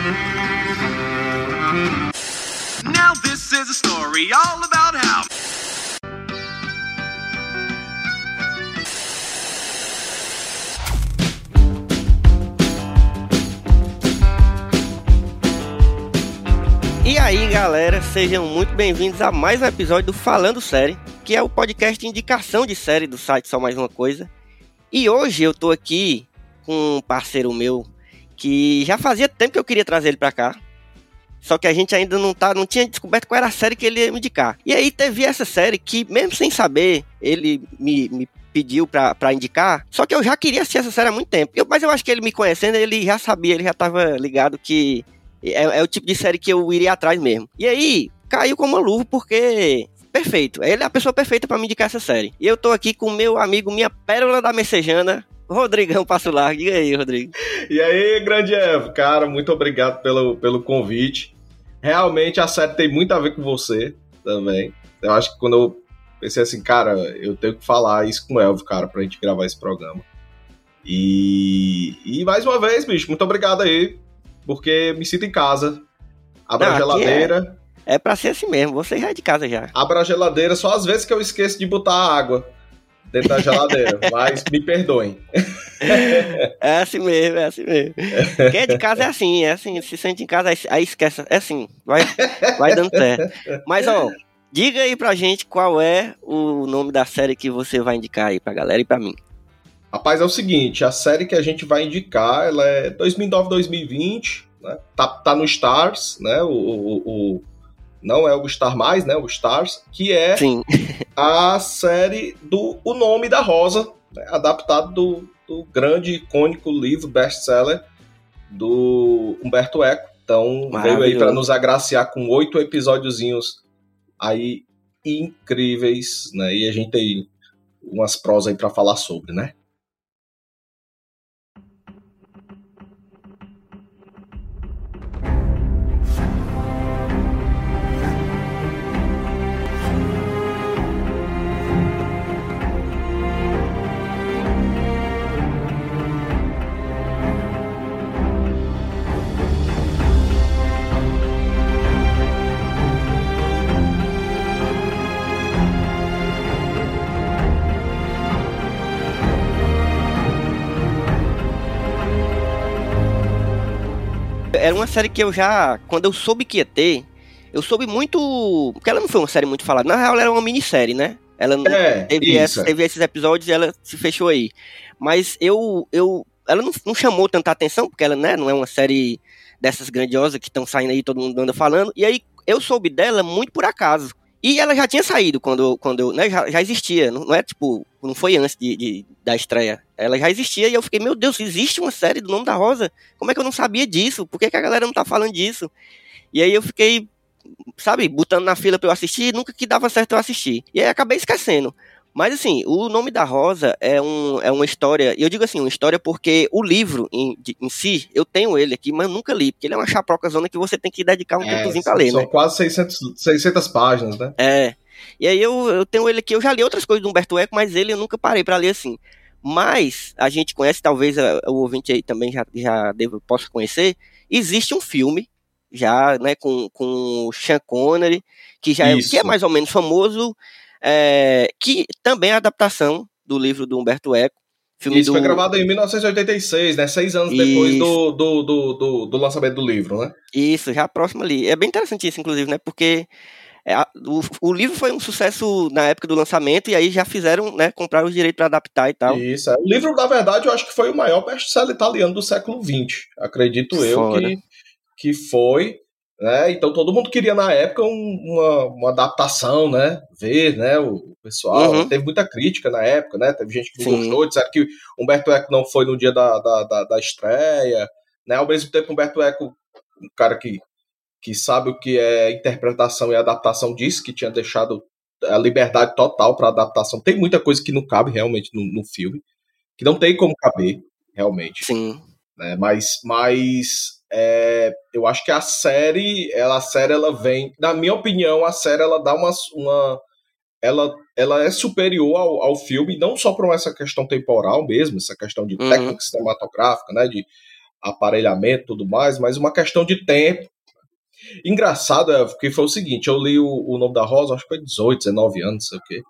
Now this is a story all about how. E aí, galera, sejam muito bem-vindos a mais um episódio do Falando Série, que é o podcast indicação de série do site Só Mais Uma Coisa. E hoje eu tô aqui com um parceiro meu que já fazia tempo que eu queria trazer ele pra cá. Só que a gente ainda não, tá, não tinha descoberto qual era a série que ele ia me indicar. E aí teve essa série que, mesmo sem saber, ele me, me pediu pra, pra indicar. Só que eu já queria assistir essa série há muito tempo. Eu- mas eu acho que ele me conhecendo, ele já sabia, ele já tava ligado que é, é o tipo de série que eu iria atrás mesmo. E aí, caiu como uma luva, porque. Perfeito. Ele é a pessoa perfeita pra me indicar essa série. E eu tô aqui com meu amigo, minha pérola da messejana, Rodrigão Passo Largo. Diga aí, Rodrigo. E aí, grande Evo, cara, muito obrigado pelo, pelo convite. Realmente a série tem muito a ver com você também. Eu acho que quando eu pensei assim, cara, eu tenho que falar isso com o Elvio, cara, pra gente gravar esse programa. E, e mais uma vez, bicho, muito obrigado aí, porque me sinto em casa. Abra Não, a geladeira, É pra ser assim mesmo, você já é de casa já. abra a geladeira, só às vezes que eu esqueço de botar água dentro da geladeira, mas me perdoem. É assim mesmo, é assim mesmo. Quem é de casa é assim, é assim, se sente em casa, aí, esquece. É assim, vai, vai dando certo. Mas, ó, diga aí pra gente qual é o nome da série que você vai indicar aí pra galera e pra mim. Rapaz, é o seguinte, a série que a gente vai indicar, ela é 2009-2020, né? Tá, tá no Stars, né? O, o, o- não é o Star mais, né? O Stars, que é Sim. a série do O Nome da Rosa, né? adaptado do, do grande icônico livro best-seller do Humberto Eco. Então veio aí para nos agraciar com oito episódiozinhos aí incríveis, né? E a gente tem umas prosas aí para falar sobre, né? Era uma série que eu já, quando eu soube que ia ter, eu soube muito. Porque ela não foi uma série muito falada. Na real, ela era uma minissérie, né? Ela É, teve, essa- teve esses episódios e ela se fechou aí. Mas eu. eu ela não, não chamou tanta atenção, porque ela né, não é uma série dessas grandiosas que estão saindo aí, todo mundo anda falando. E aí eu soube dela muito por acaso. E ela já tinha saído quando, quando né, já, já existia, não, não é tipo, não foi antes de, de- da estreia. Ela já existia e eu fiquei, meu Deus, existe uma série do nome da Rosa? Como é que eu não sabia disso? Por que, que a galera não tá falando disso? E aí eu fiquei, sabe, botando na fila pra eu assistir, nunca que dava certo eu assistir. E aí acabei esquecendo. Mas assim, o nome da Rosa é, um, é uma história, e eu digo assim, uma história porque o livro em, de- em si, eu tenho ele aqui, mas nunca li, porque ele é uma chaproca zona que você tem que dedicar um É, tempozinho pra ler, são né? quase 600, 600 páginas, né? É. E aí eu, eu tenho ele aqui, eu já li outras coisas do Humberto Eco, mas ele eu nunca parei pra ler assim. Mas a gente conhece, talvez a- o ouvinte aí também já, já deve, possa conhecer, existe um filme já, né, com, com o Sean Connery, que já é, que é mais ou menos famoso, é, que também é a adaptação do livro do Humberto Eco. Filme Isso do, foi gravado em 1986, né? Seis anos depois do, do, do, do, lançamento do livro, né? Isso, já próximo ali. É bem interessante isso, inclusive, né? Porque é, a- o, o livro foi um sucesso na época do lançamento e aí já fizeram, né? Comprar os direitos para adaptar e tal. Isso. É. O livro, na verdade, eu acho que foi o maior best-seller italiano do século XX. Acredito eu Fora. que, que foi. Né? Então todo mundo queria, na época, um- uma, uma adaptação, né? Ver, né? O, pessoal. Uhum. Teve muita crítica na época, né? Teve gente que não gostou, disseram que Humberto Eco não foi no dia da, da, da, da estreia. Né? Ao mesmo tempo, Humberto Eco, um cara que, que sabe o que é interpretação e adaptação, disse que tinha deixado a liberdade total para adaptação. Tem muita coisa que não cabe realmente no, no filme, que não tem como caber, realmente. Sim. né? Mas, mas é, eu acho que a série, ela, a série, ela vem, na minha opinião, a série ela dá uma, uma ela, ela é superior ao, ao filme, não só por essa questão temporal mesmo, essa questão de Uhum. técnica cinematográfica, né? De aparelhamento e tudo mais, mas uma questão de tempo. Engraçado é que foi o seguinte, eu li o, o nome da Rosa, acho que foi 18, 19 anos, sei o quê.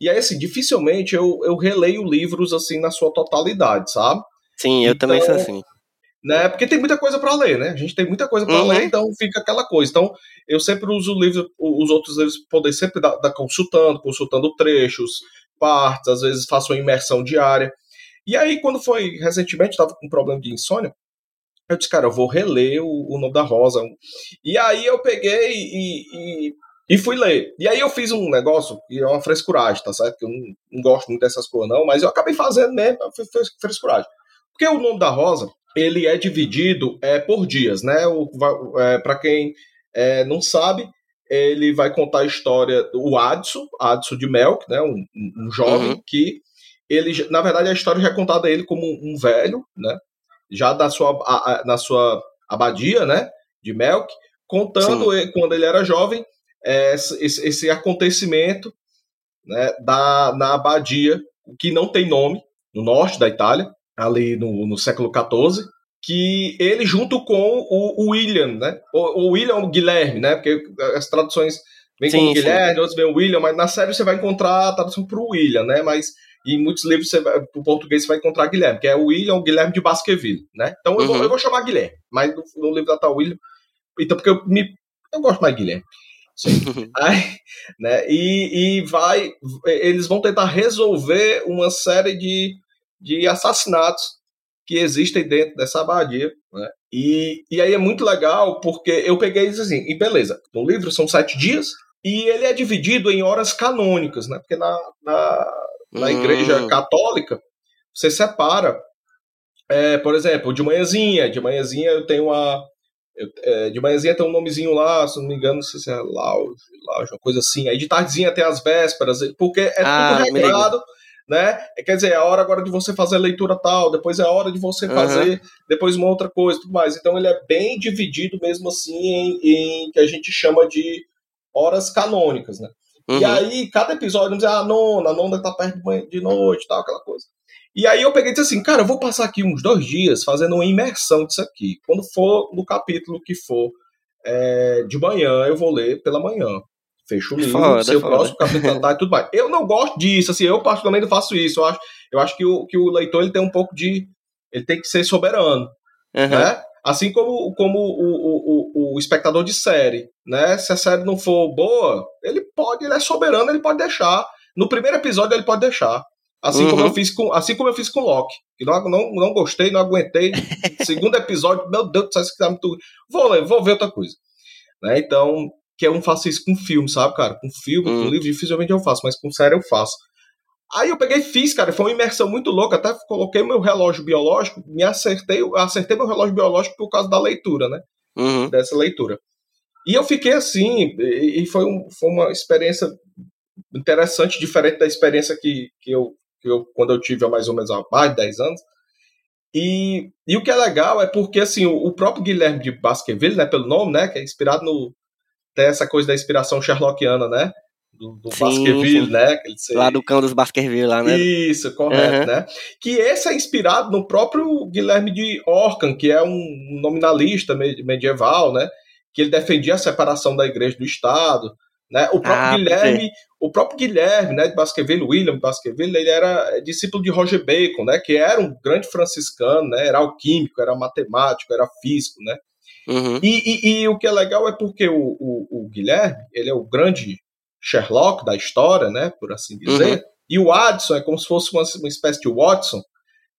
E aí, assim, dificilmente eu, eu releio livros, assim, na sua totalidade, sabe? Sim, eu então, também sou assim. Né, porque tem muita coisa para ler, né? A gente tem muita coisa para uhum. ler, então fica aquela coisa. Então, eu sempre uso livros, os outros livros, poder sempre dar, dar consultando, consultando trechos, partes, às vezes faço uma imersão diária. E aí, quando foi recentemente, estava com um problema de insônia, eu disse, cara, eu vou reler o, o nome da Rosa. E aí eu peguei e, e, e, fui ler. E aí eu fiz um negócio, que é uma frescuragem, tá certo? Que eu não, não gosto muito dessas coisas, não, mas eu acabei fazendo mesmo, frescuragem. Porque o nome da Rosa, ele é dividido é, por dias, né? É, Para quem é, não sabe, ele vai contar a história do Adson, Adson de Melk, né? Um, um jovem uhum. que ele, na verdade, a história já é contada a ele como um velho, né? Já da sua, a, a, na sua abadia, né? De Melk, contando ele, quando ele era jovem é, esse, esse, acontecimento né, da, na abadia, que não tem nome, no norte da Itália, ali no, no século XIV, que ele junto com o, o William, né? O, o William o Guilherme, né? Porque as traduções vêm com o Guilherme, outros vêm o William, mas na série você vai encontrar a tradução para o William, né? Mas em muitos livros você vai, pro português você vai encontrar Guilherme, que é o William, Guilherme de Baskerville, né? Então eu, uhum. vou, eu vou chamar Guilherme, mas no, no livro da tá William, então porque eu me eu gosto mais de Guilherme. Aí, né, e, e vai, eles vão tentar resolver uma série de, de assassinatos que existem dentro dessa abadia, né? E, e aí é muito legal porque eu peguei isso assim, e beleza, no livro são sete dias e ele é dividido em horas canônicas, né? Porque na, na, na hum. igreja católica você separa, é, por exemplo, de manhãzinha, de manhãzinha eu tenho uma eu, é, de manhãzinha tem um nomezinho lá, se não me engano, não sei se é Lauge, Lauge, uma coisa assim. Aí de tardezinha tem as vésperas, porque é ah, tudo regrado, né? Quer dizer, é a hora agora de você fazer a leitura tal, depois é a hora de você uhum. fazer depois uma outra coisa tudo mais. Então ele é bem dividido mesmo assim em, em que a gente chama de horas canônicas, né? Uhum. E aí, cada episódio, vamos dizer, ah, a nona, a nona tá perto de noite tal, aquela coisa. E aí eu peguei e disse assim, cara, eu vou passar aqui uns dois dias fazendo uma imersão disso aqui. Quando for no capítulo que for é, de manhã, eu vou ler pela manhã. Fecho o livro, foda, se o próximo capítulo tá e tudo mais. Eu não gosto disso, assim, eu particularmente faço isso. Eu acho, eu acho que, o, que o leitor ele tem um pouco de. Ele tem que ser soberano. Uhum. Né? Assim como, como o, o, o, espectador de série, né? Se a série não for boa, ele pode, ele é soberano, ele pode deixar. No primeiro episódio ele pode deixar. Assim, uhum. como eu fiz com, assim como eu fiz com Loki. Que não, não, não gostei, não aguentei. Segundo episódio, meu Deus isso tá muito. Vou ler, vou ver outra coisa. Né? Então, que eu não faço isso com filme, sabe, cara? Com filme, uhum. com livro, dificilmente eu faço, mas com série eu faço. Aí eu peguei e fiz, cara, foi uma imersão muito louca. Até coloquei meu relógio biológico, me acertei, acertei meu relógio biológico por causa da leitura, né? Uhum. Dessa leitura. E eu fiquei assim, e foi, um, foi uma experiência interessante, diferente da experiência que, que eu que eu, quando eu tive há mais ou menos há mais de 10 anos. E, e o que é legal é porque assim, o, o próprio Guilherme de Baskerville, né, pelo nome, né, que é inspirado no tem essa coisa da inspiração Sherlockiana, né? Do, do sim, Baskerville, sim. né? Lá do cão dos Baskerville, lá, né? Isso, correto, uhum. né? Que esse é inspirado no próprio Guilherme de Orcan, que é um nominalista medieval, né? Que ele defendia a separação da igreja do Estado, né? O próprio ah, Guilherme, o próprio Guilherme, né, de Baskerville, William Baskerville, ele era discípulo de Roger Bacon, né, que era um grande franciscano, né, era alquímico, era matemático, era físico, né. Uhum. E, e, e, o que é legal é porque o, o, o, Guilherme, ele é o grande Sherlock da história, né, por assim dizer, uhum. e o Addison é como se fosse uma, uma espécie de Watson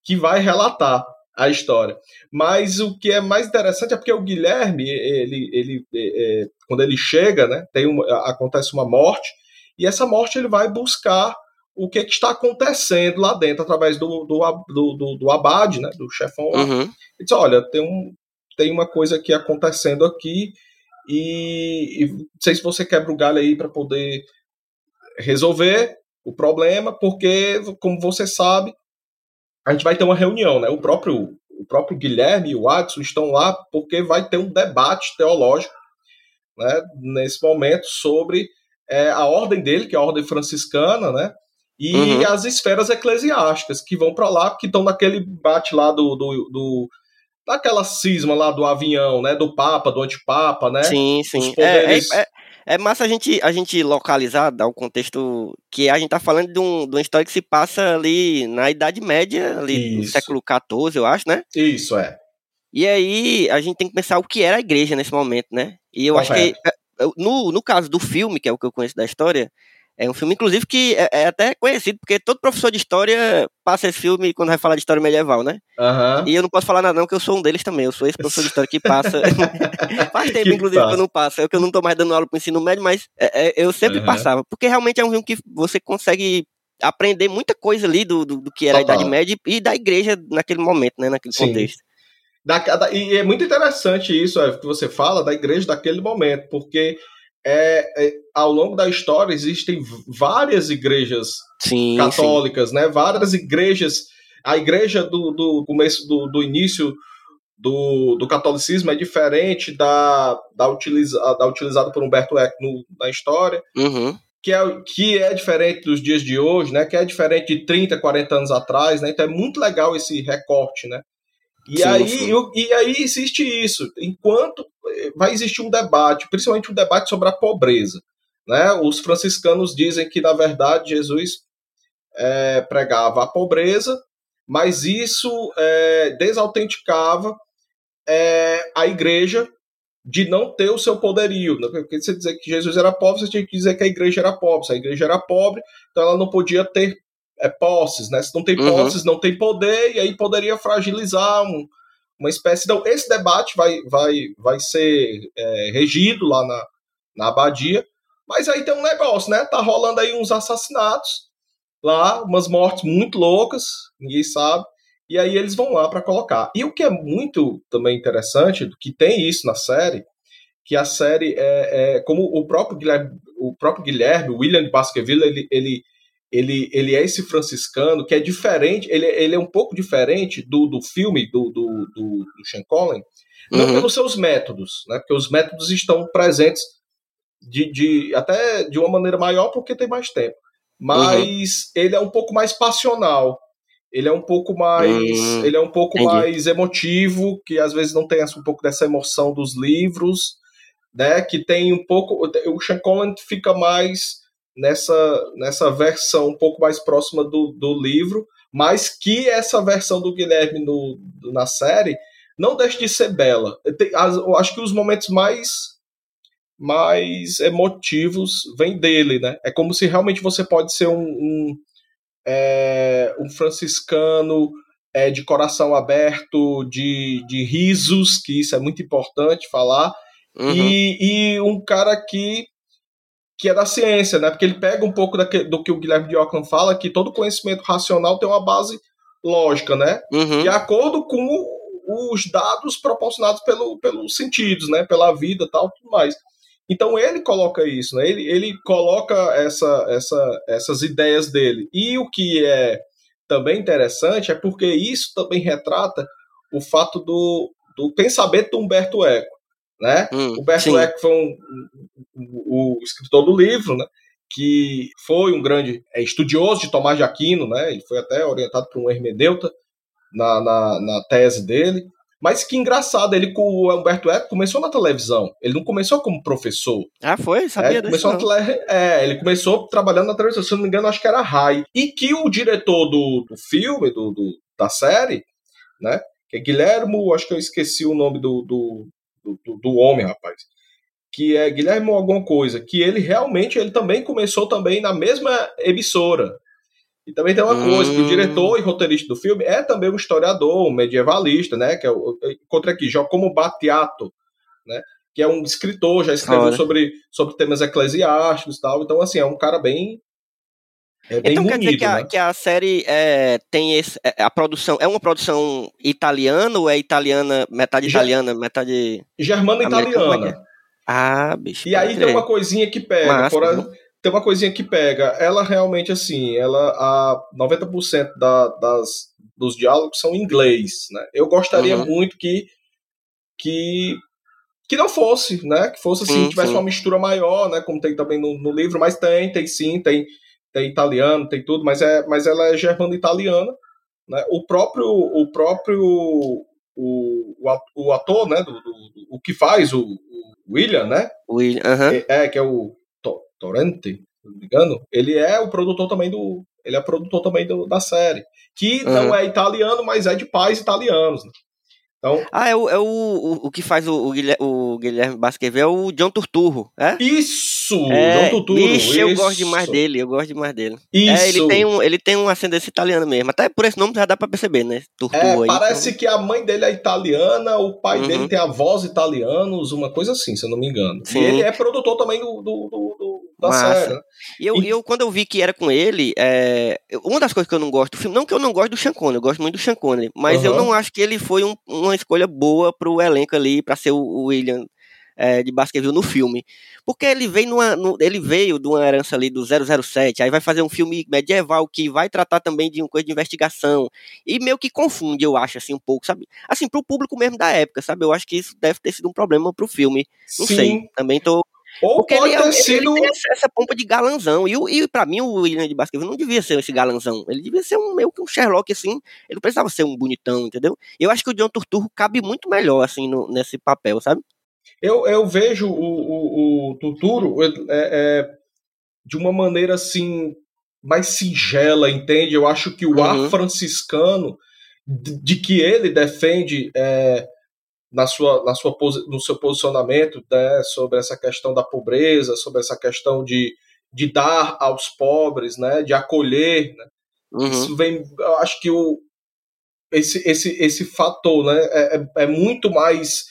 que vai relatar a história. Mas o que é mais interessante é porque o Guilherme, ele, ele, é, é, quando ele chega, né, tem uma, acontece uma morte, e essa morte ele vai buscar o que, que está acontecendo lá dentro, através do, do, do, do abade, né, do chefão. Uhum. Ele diz, olha, tem, um, tem uma coisa aqui acontecendo aqui, e, e não sei se você quebra o galho aí para poder resolver o problema, porque, como você sabe, a gente vai ter uma reunião, né? O próprio, o próprio Guilherme e o Adson estão lá porque vai ter um debate teológico, né? Nesse momento sobre é, a ordem dele, que é a ordem franciscana, né? E uhum. as esferas eclesiásticas que vão para lá, que estão naquele debate lá do, do, do daquela cisma lá do avião, né? Do Papa, do antipapa, né? Sim, sim. Poderes... É, é, é, é, massa a gente, a gente localizar, dar o um contexto que a gente tá falando de, um, de uma história que se passa ali na Idade Média, ali Isso. no século XIV, eu acho, né? Isso, é. E aí a gente tem que pensar o que era a igreja nesse momento, né? E eu Correto. acho que é, no, no caso do filme, que é o que eu conheço da história, é um filme, inclusive, que é, é, até conhecido, porque todo professor de história passa esse filme quando vai falar de história medieval, né? Uhum. E eu não posso falar nada, não, que eu sou um deles também. Eu sou esse professor de história que passa. Faz tempo, que inclusive, passa. que eu não passo. É que eu não tô mais dando aula pro ensino médio, mas é, é, eu sempre uhum. passava. Porque realmente é um filme que você consegue aprender muita coisa ali do, do, do que era Total. a Idade Média e da igreja naquele momento, né? Naquele Sim. contexto. Da, da, e é muito interessante isso é, que você fala da igreja daquele momento, porque é, é, ao longo da história existem várias igrejas sim, católicas, sim. né? Várias igrejas. A igreja do, do começo do, do início do, do catolicismo é diferente da, da, utiliza, da utilizada por Humberto Eco no, na história. Uhum. Que é, que é diferente dos dias de hoje, né? Que é diferente de 30, 40 anos atrás, né? Então é muito legal esse recorte, né? E, sim, aí, sim. e aí existe isso. Enquanto eh, vai existir um debate, principalmente um debate sobre a pobreza. Né? Os franciscanos dizem que, na verdade, Jesus é, pregava a pobreza, mas isso é, desautenticava é, a igreja de não ter o seu poderio. Né? Porque você dizer que Jesus era pobre, você tinha que dizer que a igreja era pobre. Se a igreja era pobre, então ela não podia ter é, posses, né? Se não tem uhum. posses, uhum. não tem poder, e aí poderia fragilizar um, uma espécie. Então, esse debate vai, vai, vai ser é, regido lá na, na abadia, mas aí tem um negócio, né? Tá rolando aí uns assassinatos lá, umas mortes muito loucas, ninguém sabe, e aí eles vão lá para colocar. E o que é muito também interessante, que tem isso na série, que a série é, é como o próprio Guilherme, o próprio Guilherme, William Baskerville, ele, ele ele, ele é esse franciscano que é diferente, ele, ele é um pouco diferente do, do filme do, do, do, do Sean Connery, não uhum. pelos seus métodos, né? Porque os métodos estão presentes de, de até de uma maneira maior porque tem mais tempo. Mas uhum. ele é um pouco mais passional. Ele é um pouco mais, uhum. ele é um pouco Entendi. mais emotivo, que às vezes não tem um pouco dessa emoção dos livros, né? Que tem um pouco, o Sean Connery fica mais nessa, nessa versão um pouco mais próxima do, do livro, mas que essa versão do Guilherme no, na série não deixa de ser bela. Eu acho que os momentos mais mais emotivos vêm dele, né? É como se realmente você pode ser um, um, é, um franciscano é, de coração aberto, de, de risos, que isso é muito importante falar, uhum. e, e um cara que que é da ciência, né? Porque ele pega um pouco daquele, do que o Guilherme de Ockham fala, que todo conhecimento racional tem uma base lógica, né? Uhum. De acordo com os dados proporcionados pelo, pelos sentidos, né? Pela vida tal, tudo mais. Então ele coloca isso, né? Ele, ele coloca essa, essa, essas ideias dele. E o que é também interessante é porque isso também retrata o fato do, do pensamento do Humberto Eco né? Hum, o Berto Eco foi um, o, o, escritor do livro, né? Que foi um grande é, estudioso de Tomás de Aquino, né? Ele foi até orientado por um hermeneuta na, na, na tese dele. Mas que engraçado, ele com o Humberto Eco começou na televisão. Ele não começou como professor. Ah, foi? Sabia é, começou na tele... É, ele começou trabalhando na televisão, se não me engano, acho que era Rai. E que o diretor do, do filme, do, do, da série, né? Que é Guilhermo, acho que eu esqueci o nome do, do, do, do, homem, rapaz. Que é Guilherme alguma coisa, que ele realmente ele também começou também na mesma emissora. E também tem uma hum. coisa, que o diretor e roteirista do filme é também um historiador, um medievalista, né? Que é o, encontrei aqui, Giacomo Battiato, né? Que é um escritor, já escreveu sobre, sobre temas eclesiásticos e tal. Então, assim, é um cara bem é então quer dizer que a, né? que a série é, tem esse, é, a produção é uma produção italiana ou é italiana metade italiana metade germana é italiana? É? Ah, bicho. E aí crer. tem uma coisinha que pega, Massa, fora, tem uma coisinha que pega. Ela realmente assim, ela a 90% da, das dos diálogos são em inglês, né? Eu gostaria uhum. muito que que que não fosse, né? Que fosse assim, sim, tivesse sim. uma mistura maior, né? Como tem também no, no livro, mas tem, tem sim, tem tem italiano, tem tudo, mas, é, mas ela é germano-italiana. Né? O próprio, o próprio o, o, ator, né, do, do, o que faz o, o William, né? William, uh -huh. é, é, que é o to, Torrente, não me engano. Ele é o produtor também do, ele é produtor também do, da série, que uhum. não é italiano, mas é de pais italianos. Né? Então, ah, é o, é o, o, que faz o, o Guilherme Basquevê é o John Turturro, é? Isso! É, John Turturro, ixi, isso. eu gosto demais dele, eu gosto demais dele. Isso! É, ele tem, um, ele tem uma ascendência italiana mesmo, até por esse nome já dá pra perceber, né? Turturro é, aí, parece então... que a mãe dele é italiana, o pai uhum. dele tem avós italianos, uma coisa assim, se eu não me engano. Sim. E ele é produtor também do, do, do, da Massa. série, né? E eu, e... eu, quando eu vi que era com ele, é... uma das coisas que eu não gosto do filme, não que eu não gosto do Sean Connery, eu gosto muito do Sean Connery, mas uhum. eu não acho que ele foi um, uma escolha boa pro elenco ali, para ser o William é, de Baskerville no filme. Porque ele veio, numa, no, ele veio de uma herança ali do 007, aí vai fazer um filme medieval que vai tratar também de uma coisa de investigação. E meio que confunde, eu acho, assim, um pouco, sabe? Assim, pro público mesmo da época, sabe? Eu acho que isso deve ter sido um problema pro filme. Não Sim. sei. Também tô ou Porque pode ele, é ter sido. Ele tem essa pompa de galanzão. E, e para mim, o William de Baskerville não devia ser esse galanzão. Ele devia ser um meio que um Sherlock, assim. Ele não precisava ser um bonitão, entendeu? Eu acho que o John Turturro cabe muito melhor, assim, no, nesse papel, sabe? Eu, eu vejo o, o, o Turturro é, é, de uma maneira, assim, mais singela, entende? Eu acho que o uhum. ar franciscano, de, de, que ele defende. É, na sua, na sua, no seu posicionamento né, sobre essa questão da pobreza, sobre essa questão de, de dar aos pobres, né, de acolher. Né? Uhum. Isso vem, eu acho que o, esse, esse, esse fator né, é, é, é muito mais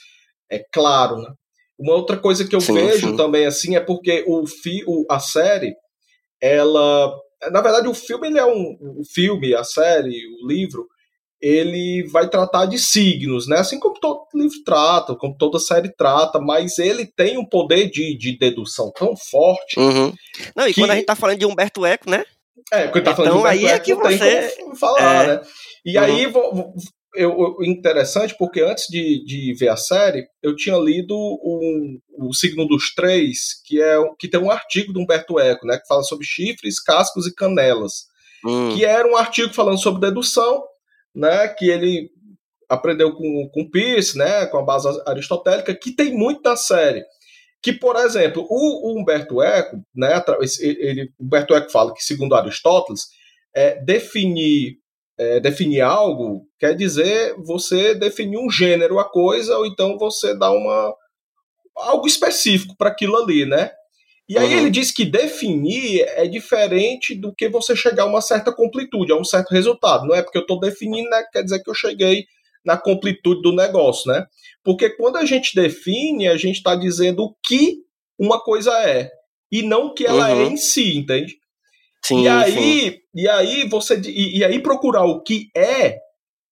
é claro. Né? Uma outra coisa que eu sim, vejo sim. também assim é porque o, fi, o a série, ela. Na verdade, o filme ele é um. O filme, a série, o livro, ele vai tratar de signos, né? Assim como todo livro trata, como toda série trata, mas ele tem um poder de, de dedução tão forte. Uhum. Não, e que... quando a gente tá falando de Humberto Eco, né? É, quando tá falando então, de Humberto aí é que você... tem como falar, é. né? E uhum. aí, vou, eu, interessante, porque antes de, de ver a série, eu tinha lido um, o Signo dos Três, que, é, que tem um artigo do Humberto Eco, né? Que fala sobre chifres, cascos e canelas. Hum. Que era um artigo falando sobre dedução, né, que ele aprendeu com, com Peirce, né, com a base aristotélica, que tem muito na série. Que, por exemplo, o, o Humberto Eco, né, ele, Humberto Eco fala que, segundo Aristóteles, é, definir, é, definir algo quer dizer você definir um gênero a coisa, ou então você dá uma algo específico para aquilo ali, né? E aí uhum. ele diz que definir é diferente do que você chegar a uma certa completude, a um certo resultado. Não é porque eu estou definindo, né, quer dizer que eu cheguei na completude do negócio, né? Porque quando a gente define, a gente está dizendo o que uma coisa é e não o que ela é uhum. é em si, entende? Sim, e aí, sim. e aí você e, e aí procurar o que é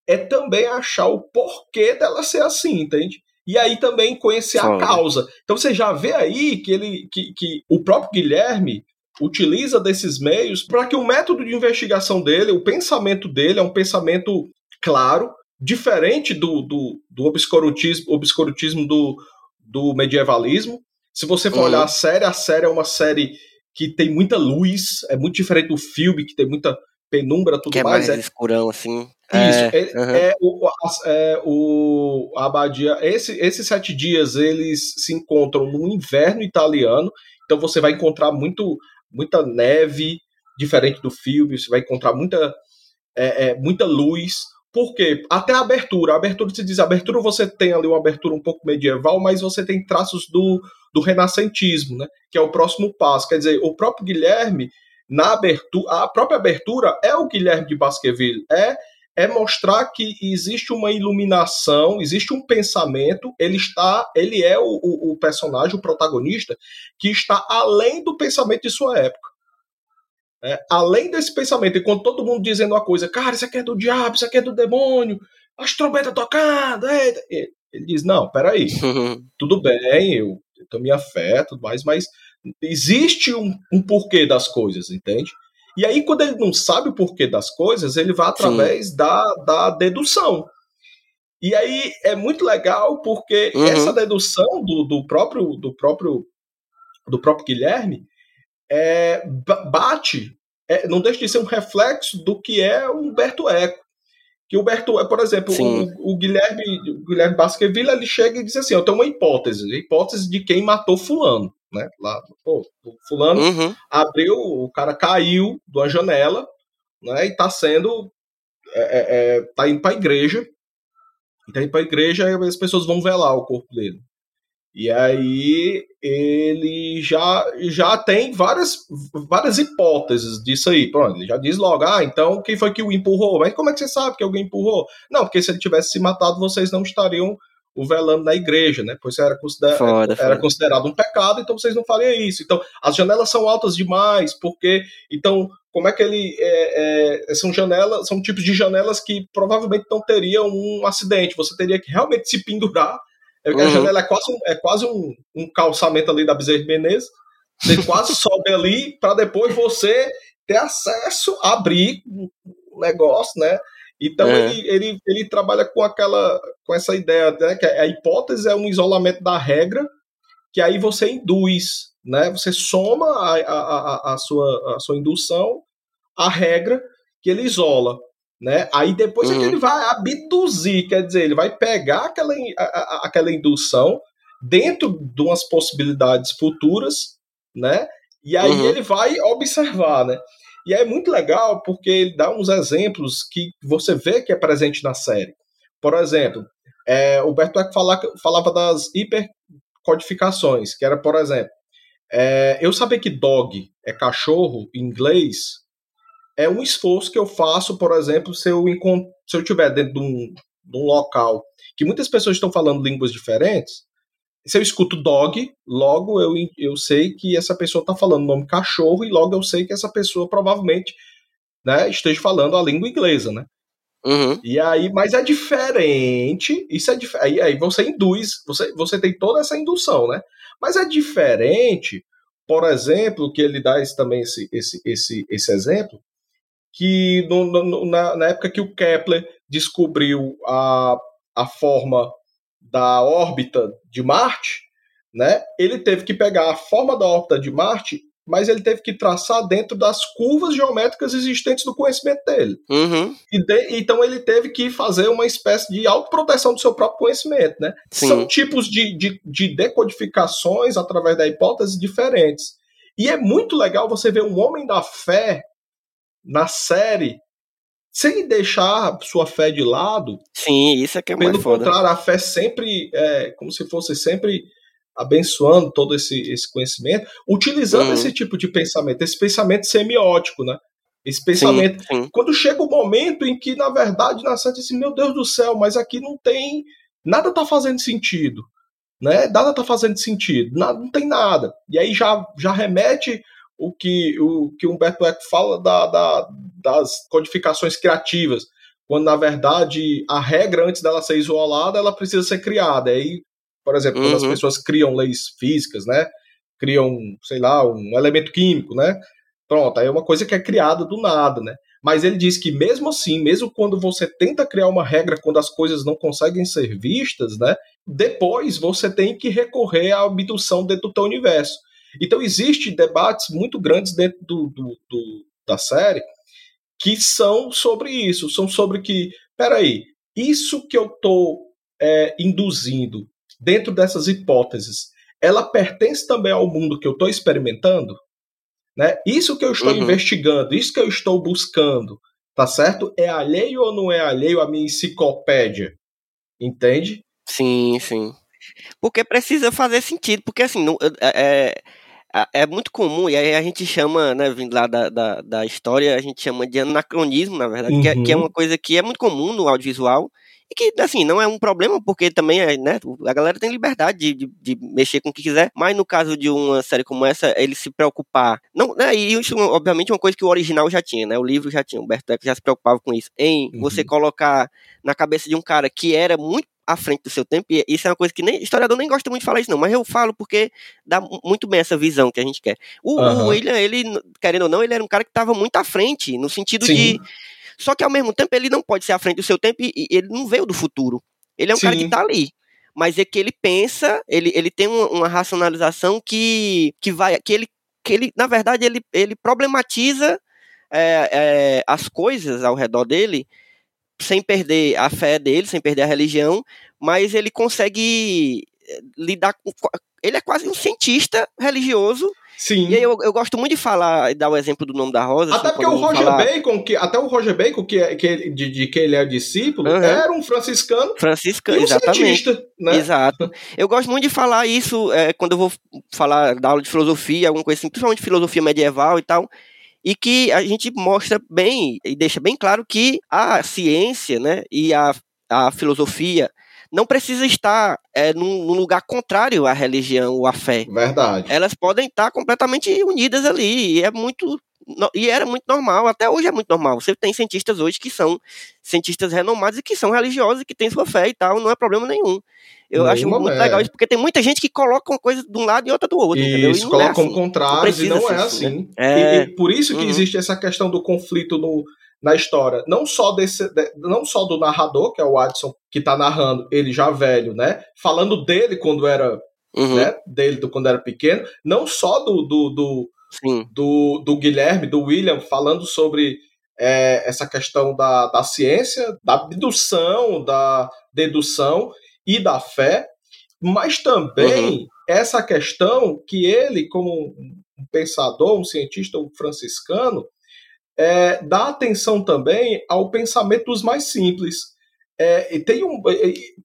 é também achar o porquê dela ser assim, entende? E aí também conhecer a causa. Então você já vê aí que ele que, que o próprio Guilherme utiliza desses meios para que o método de investigação dele, o pensamento dele é um pensamento claro, diferente do, do, do obscurantismo, obscurantismo do, do medievalismo. Se você for uhum. olhar a série, a série é uma série que tem muita luz, é muito diferente do filme, que tem muita penumbra tudo que é mais. mais é escurão, assim. Isso, é, uhum. é, o, é, o a abadia. Esse, esses sete dias eles se encontram no inverno italiano, então você vai encontrar muito, muita neve, diferente do filme, você vai encontrar muita, é, é, muita luz. Por quê? Até a abertura. A abertura se diz: a abertura você tem ali uma abertura um pouco medieval, mas você tem traços do, do renascentismo, né? Que é o próximo passo. Quer dizer, o próprio Guilherme, na abertura, a própria abertura é o Guilherme de Baskerville, é é mostrar que existe uma iluminação, existe um pensamento, ele está, ele é o, o, o, personagem, o protagonista, que está além do pensamento de sua época. É, além desse pensamento, enquanto todo mundo dizendo uma coisa, cara, isso aqui é do diabo, isso aqui é do demônio, as trombetas tocando, ele diz, não, peraí, tudo bem, eu, eu tenho minha fé, tudo mais, mas existe um, um porquê das coisas, entende? E aí, quando ele não sabe o porquê das coisas, ele vai através da, da dedução. E aí é muito legal porque uhum. essa dedução do, do próprio do próprio do próprio Guilherme é, bate, é, não deixa de ser um reflexo do que é o Humberto Eco. que o Berto, por exemplo, o, o, Guilherme, o Guilherme Baskerville, ele chega e diz assim, eu tenho uma hipótese, a hipótese de quem matou fulano, né? Lá, pô, fulano uhum. abriu, o cara caiu de uma janela, né? E tá sendo, é, é, é tá indo pra igreja, tá indo pra igreja e as pessoas vão velar o corpo dele. E aí ele já, já tem várias, várias hipóteses disso aí. Pronto, ele já diz logo, ah, então quem foi que o empurrou? Mas como é que você sabe que alguém empurrou? Não, porque se ele tivesse se matado, vocês não estariam o velando na igreja, né? Pois era, consider foda, era foda. considerado um pecado, então vocês não fariam isso. Então, as janelas são altas demais, porque. Então, como é que ele. É, é, são janelas, são tipos de janelas que provavelmente não teriam um acidente. Você teria que realmente se pendurar é uhum. a janela é quase, um, é quase um, um calçamento ali da Bezerra Menezes. Você quase sobe ali para depois você ter acesso a abrir o negócio, né? Então é. ele, ele, ele trabalha com aquela com essa ideia, né, que a hipótese é um isolamento da regra, que aí você induz, né? Você soma a, a, a, a sua, a sua indução à regra que ele isola né? Aí depois uhum. é que uhum. ele vai abduzir, quer dizer, ele vai pegar aquela, aquela indução dentro de umas possibilidades futuras, né? E aí uhum. ele vai observar, né? E é muito legal porque ele dá uns exemplos que você vê que é presente na série. Por exemplo, é, o Berto fala, falava das hipercodificações, que era, por exemplo, é, eu saber que dog é cachorro em inglês é um esforço que eu faço, por exemplo, se eu se eu estiver dentro de um, de um local que muitas pessoas estão falando línguas diferentes, se eu escuto dog, logo eu, eu sei que essa pessoa está falando o nome cachorro e logo eu sei que essa pessoa provavelmente né, esteja falando a língua inglesa, né? Uhum. E aí, mas é diferente. Isso é diferente. Aí, aí você induz, você, você tem toda essa indução, né? Mas é diferente, por exemplo, que ele dá esse, também esse, esse, esse, esse exemplo, que no, no, na, na, época que o Kepler descobriu a, a forma da órbita de Marte, né, ele teve que pegar a forma da órbita de Marte, mas ele teve que traçar dentro das curvas geométricas existentes do conhecimento dele. Uhum. De, então ele teve que fazer uma espécie de autoproteção do seu próprio conhecimento. Né? São tipos de, de, de decodificações através da hipótese diferentes. E é muito legal você ver um homem da fé na série sem deixar sua fé de lado. Sim, isso é que é mais Pelo contrário, a fé sempre, é, como se fosse sempre abençoando todo esse, esse conhecimento, utilizando uhum. esse tipo de pensamento, esse pensamento semiótico, né? Esse pensamento. Sim, sim. Quando chega o momento em que, na verdade, na diz assim, meu Deus do céu, mas aqui não tem. Nada tá fazendo sentido. Né? Nada tá fazendo sentido. Nada, não tem nada. E aí já, já remete o que o que Humberto Eco fala da, da, das codificações criativas, quando na verdade a regra antes dela ser isolada, ela precisa ser criada. Aí, por exemplo, uhum. quando as uhum. pessoas criam leis físicas, né? Criam, sei lá, um elemento químico, né? Pronto, aí é uma coisa que é criada do nada, né? Mas ele diz que mesmo assim, mesmo quando você tenta criar uma regra quando as coisas não conseguem ser vistas, né? Depois você tem que recorrer à abdução dentro do teu universo. Então, existem debates muito grandes dentro do, do, do, da série que são sobre isso, são sobre que, peraí, isso que eu estou é, induzindo dentro dessas hipóteses, ela pertence também ao mundo que eu estou experimentando? Né? Isso que eu estou uhum. investigando, isso que eu estou buscando, tá certo? É alheio ou não é alheio à minha enciclopédia? Entende? Sim, sim. Porque precisa fazer sentido, porque assim, não, é, é muito comum, e aí a gente chama, né, vindo lá da, da, da história, a gente chama de anacronismo, na verdade, uhum. que, é, que, é, uhum. uma coisa que é muito comum no audiovisual, e que, assim, não é um problema, porque também, é, né, a galera tem liberdade de, de, de, mexer com o que quiser, mas no caso de uma série como essa, ele se preocupar, não, né, e isso, obviamente, é uma coisa que o original já tinha, né, o livro já tinha, o Berto Eco já se preocupava com isso, em uhum. você colocar na cabeça de um cara que era muito à frente do seu tempo, e isso é uma coisa que nem historiador nem gosta muito de falar isso, não, mas eu falo porque dá muito bem essa visão que a gente quer. O, uhum. o William, ele, querendo ou não, ele era um cara que estava muito à frente, no sentido Sim. de. Só que ao mesmo tempo ele não pode ser à frente do seu tempo e, ele não veio do futuro. Ele é um Sim. cara que está ali. Mas é que ele pensa, ele, ele tem uma, uma racionalização que, que vai. que ele, que ele, na verdade, ele, ele problematiza é, é, as coisas ao redor dele sem perder a fé dele, sem perder a religião, mas ele consegue eh, lidar com. Ele é quase um cientista religioso Sim. E aí eu, eu gosto muito de falar, dar o exemplo do nome da Rosa. Até assim, porque o Roger falar... Bacon, que, até o Roger Bacon, que, é, que de, de que ele é discípulo, uhum. era um franciscano. Franciscano, um exatamente. Né? Exato. Eu gosto muito de falar isso é, quando eu vou falar da aula de filosofia, alguma coisa assim, principalmente filosofia medieval e tal. E que a gente mostra bem e deixa bem claro que a ciência né, e a, a filosofia não precisa estar é, num, num, lugar contrário à religião ou à fé. Verdade. Elas podem estar completamente unidas ali. E é muito. E era muito normal, até hoje é muito normal. Você tem cientistas hoje que são cientistas renomados e que são religiosos e que têm sua fé e tal, não é problema nenhum. Eu Nenhuma acho muito é. legal isso, porque tem muita gente que coloca uma coisa de um lado e outra do outro. Isso, coloca é assim. contrários e não é assim. Né? É... E, e, por isso que uhum. existe essa questão do conflito no, na história, não só desse, não só do narrador, que é o Watson, que está narrando, ele já velho, né? Falando dele quando era, uhum. né? Dele do, quando era pequeno, não só do do, do, do, do Guilherme, do William, falando sobre é, essa questão da, da ciência, da abdução, da dedução e da fé, mas também uhum. essa questão que ele, como um pensador, um cientista um franciscano, é, dá atenção também ao pensamento dos mais simples. É, e tem um,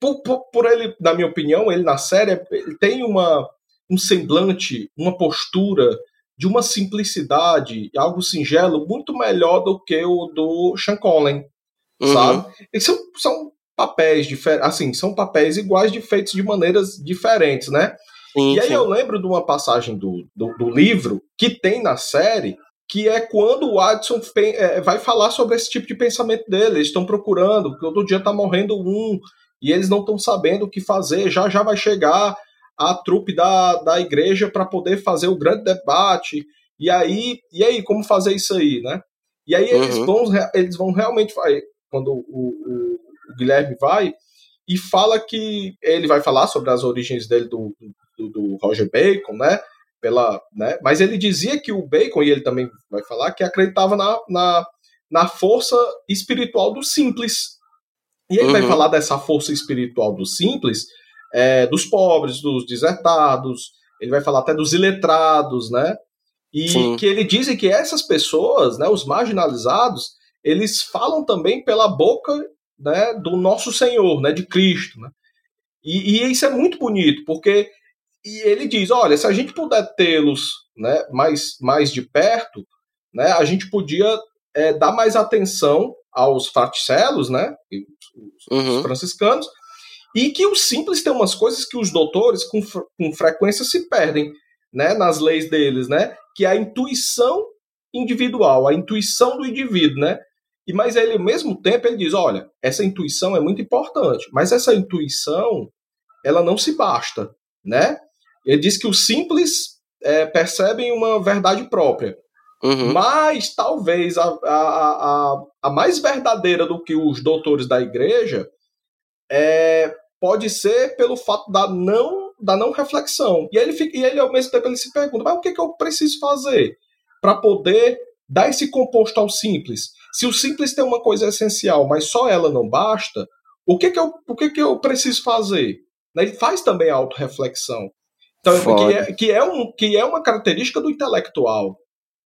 por, por, por, ele, na minha opinião, ele na série ele tem uma, um semblante, uma postura de uma simplicidade, algo singelo, muito melhor do que o do Sean Conley, uhum. sabe? E são, são papéis diferentes, assim, são papéis iguais de feitos de maneiras diferentes, né? Sim, e aí sim. eu lembro de uma passagem do, do, do livro que tem na série que é quando o Watson é, vai falar sobre esse tipo de pensamento dele. Eles estão procurando, todo dia está morrendo um, e eles não estão sabendo o que fazer. Já já vai chegar a trupe da, da igreja para poder fazer o grande debate. E aí, e aí, como fazer isso aí, né? E aí eles uhum. vão, eles vão realmente quando o, o, o, Guilherme vai e fala que ele vai falar sobre as origens dele do, do, do Roger Bacon, né? pela, né? Mas ele dizia que o Bacon, e ele também vai falar, que acreditava na, na, na força espiritual do simples. E ele uhum. vai falar dessa força espiritual do simples, é, dos pobres, dos desertados, ele vai falar até dos iletrados, né? E Sim. que ele diz que essas pessoas, né, os marginalizados, eles falam também pela boca né, do nosso Senhor, né, de Cristo. Né? E, e isso é muito bonito, porque e ele diz: olha, se a gente puder tê-los né, mais, mais de perto, né, a gente podia é, dar mais atenção aos fraticelos, né, os, uhum. franciscanos, e que o simples tem umas coisas que os doutores com, com frequência se perdem né, nas leis deles, né, que é a intuição individual, a intuição do indivíduo, né? E mas ele, ao mesmo tempo, ele diz: olha, essa intuição é muito importante, mas essa intuição ela não se basta, né? Ele diz que os simples é, percebem uma verdade própria. Uhum. Mas talvez a, a, a, a, mais verdadeira do que os doutores da igreja é, pode ser pelo fato da não, da não reflexão. E ele, fica, e ele, ao mesmo tempo, ele se pergunta: mas o que, que eu preciso fazer para poder dar esse composto ao simples? Se o simples tem uma coisa essencial, mas só ela não basta, o que, que, eu, o que, que eu preciso fazer? Ele faz também a autorreflexão. Então, que é, que, é um, que é uma característica do intelectual.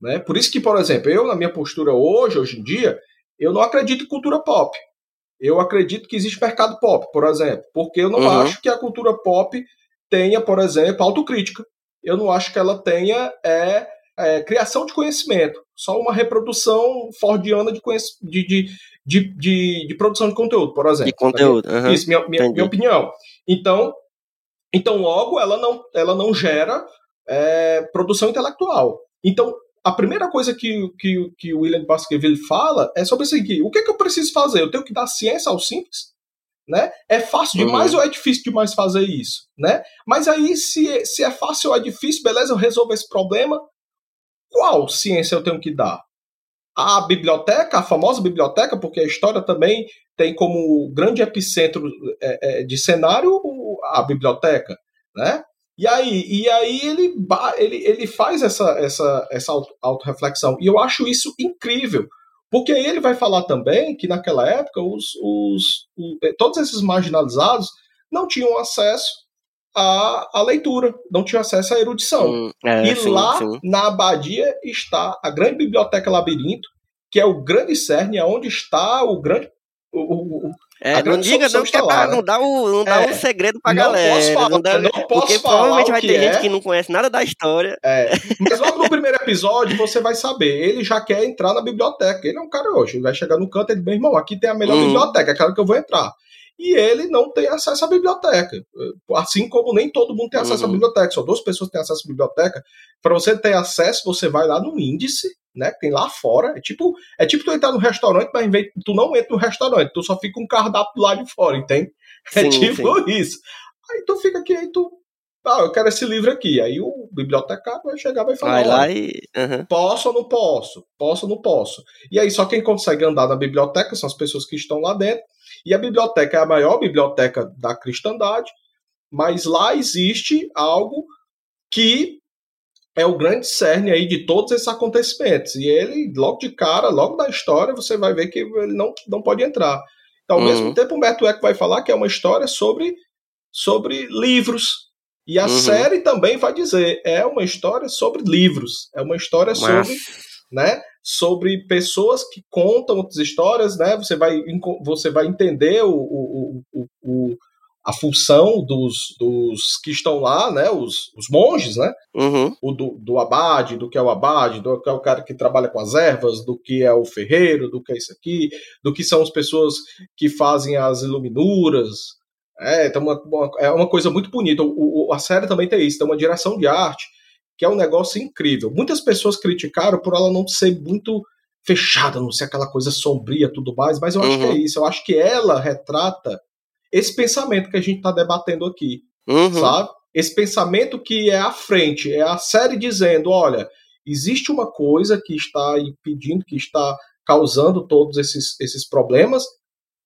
Né? Por isso que, por exemplo, eu, na minha postura hoje, hoje em dia, eu não acredito em cultura pop. Eu acredito que existe mercado pop, por exemplo, porque eu não uhum. acho que a cultura pop tenha, por exemplo, autocrítica. Eu não acho que ela tenha é, é criação de conhecimento, só uma reprodução fordiana de, de, de, de, de, produção de conteúdo, por exemplo. De conteúdo. Uhum. Isso, minha, minha, minha opinião. Então, então, logo, ela não, ela não gera é, produção intelectual. Então, a primeira coisa que, que, que o William Baskerville fala é sobre isso aqui. O que, é que eu preciso fazer? Eu tenho que dar ciência ao simples? Né? É fácil demais uhum. ou é difícil demais fazer isso? Né? Mas aí, se, se é fácil ou é difícil, beleza, eu resolvo esse problema. Qual ciência eu tenho que dar? A biblioteca, a famosa biblioteca, porque a história também tem como grande epicentro é, é, de cenário a biblioteca, né? E aí, e aí ele, ele, ele faz essa, essa, essa autorreflexão. E eu acho isso incrível, Porque aí ele vai falar também que naquela época os, os, os todos esses marginalizados não tinham acesso à, à leitura, não tinham acesso à erudição. Hum, é, e sim, lá sim. na abadia está a grande biblioteca Labirinto, que é o grande cerne, é onde está o grande. O, o, é, não diga não que é pra, não dá o, não dá é, um segredo pra não galera. Posso falar, não dá, não posso porque falar provavelmente vai ter é. gente que não conhece nada da história. É, mas logo no primeiro episódio você vai saber. Ele já quer entrar na biblioteca. Ele é um cara hoje. Ele vai chegar no canto e ele, meu irmão, aqui tem a melhor hum. biblioteca, é claro que eu vou entrar e ele não tem acesso à biblioteca. Assim como nem todo mundo tem acesso uhum. à biblioteca, só duas pessoas têm acesso à biblioteca. Para você ter acesso, você vai lá no índice, né? Que tem lá fora. É tipo, é tipo tu entrar no restaurante, mas vez, tu não entra no restaurante, tu só fica um cardápio lá de fora, entende? É sim, tipo sim. isso. Aí tu fica aqui, aí tu. Ah, eu quero esse livro aqui. Aí o bibliotecário vai chegar e vai falar: vai lá e... Uhum. posso ou não posso? Posso ou não posso? E aí só quem consegue andar na biblioteca são as pessoas que estão lá dentro e a biblioteca é a maior biblioteca da cristandade, mas lá existe algo que é o grande cerne aí de todos esses acontecimentos. E ele, logo de cara, logo da história, você vai ver que ele não, não pode entrar. Então, ao uhum. mesmo tempo, Humberto Eco vai falar que é uma história sobre, sobre livros. E a uhum. série também vai dizer, é uma história sobre livros. É uma história Mas... sobre né? Sobre pessoas que contam outras histórias, né? Você vai, você vai entender o, o, o, o a função dos, dos que estão lá, né? Os, os monges, né? Uhum. O do, do abade, do que é o abade, do que é o cara que trabalha com as ervas, do que é o ferreiro, do que é isso aqui, do que são as pessoas que fazem as iluminuras. É, então uma, uma, é uma coisa muito bonita. O, o, a série também tem isso, tem uma direção de arte que é um negócio incrível. Muitas pessoas criticaram por ela não ser muito fechada, não ser aquela coisa sombria tudo mais, mas eu uhum. acho que é uhum. isso. Eu acho que ela retrata esse pensamento que a gente está debatendo aqui, uhum. sabe? Esse pensamento que é à frente, é a série dizendo, olha, existe uma coisa que está impedindo, que está causando todos esses, esses problemas,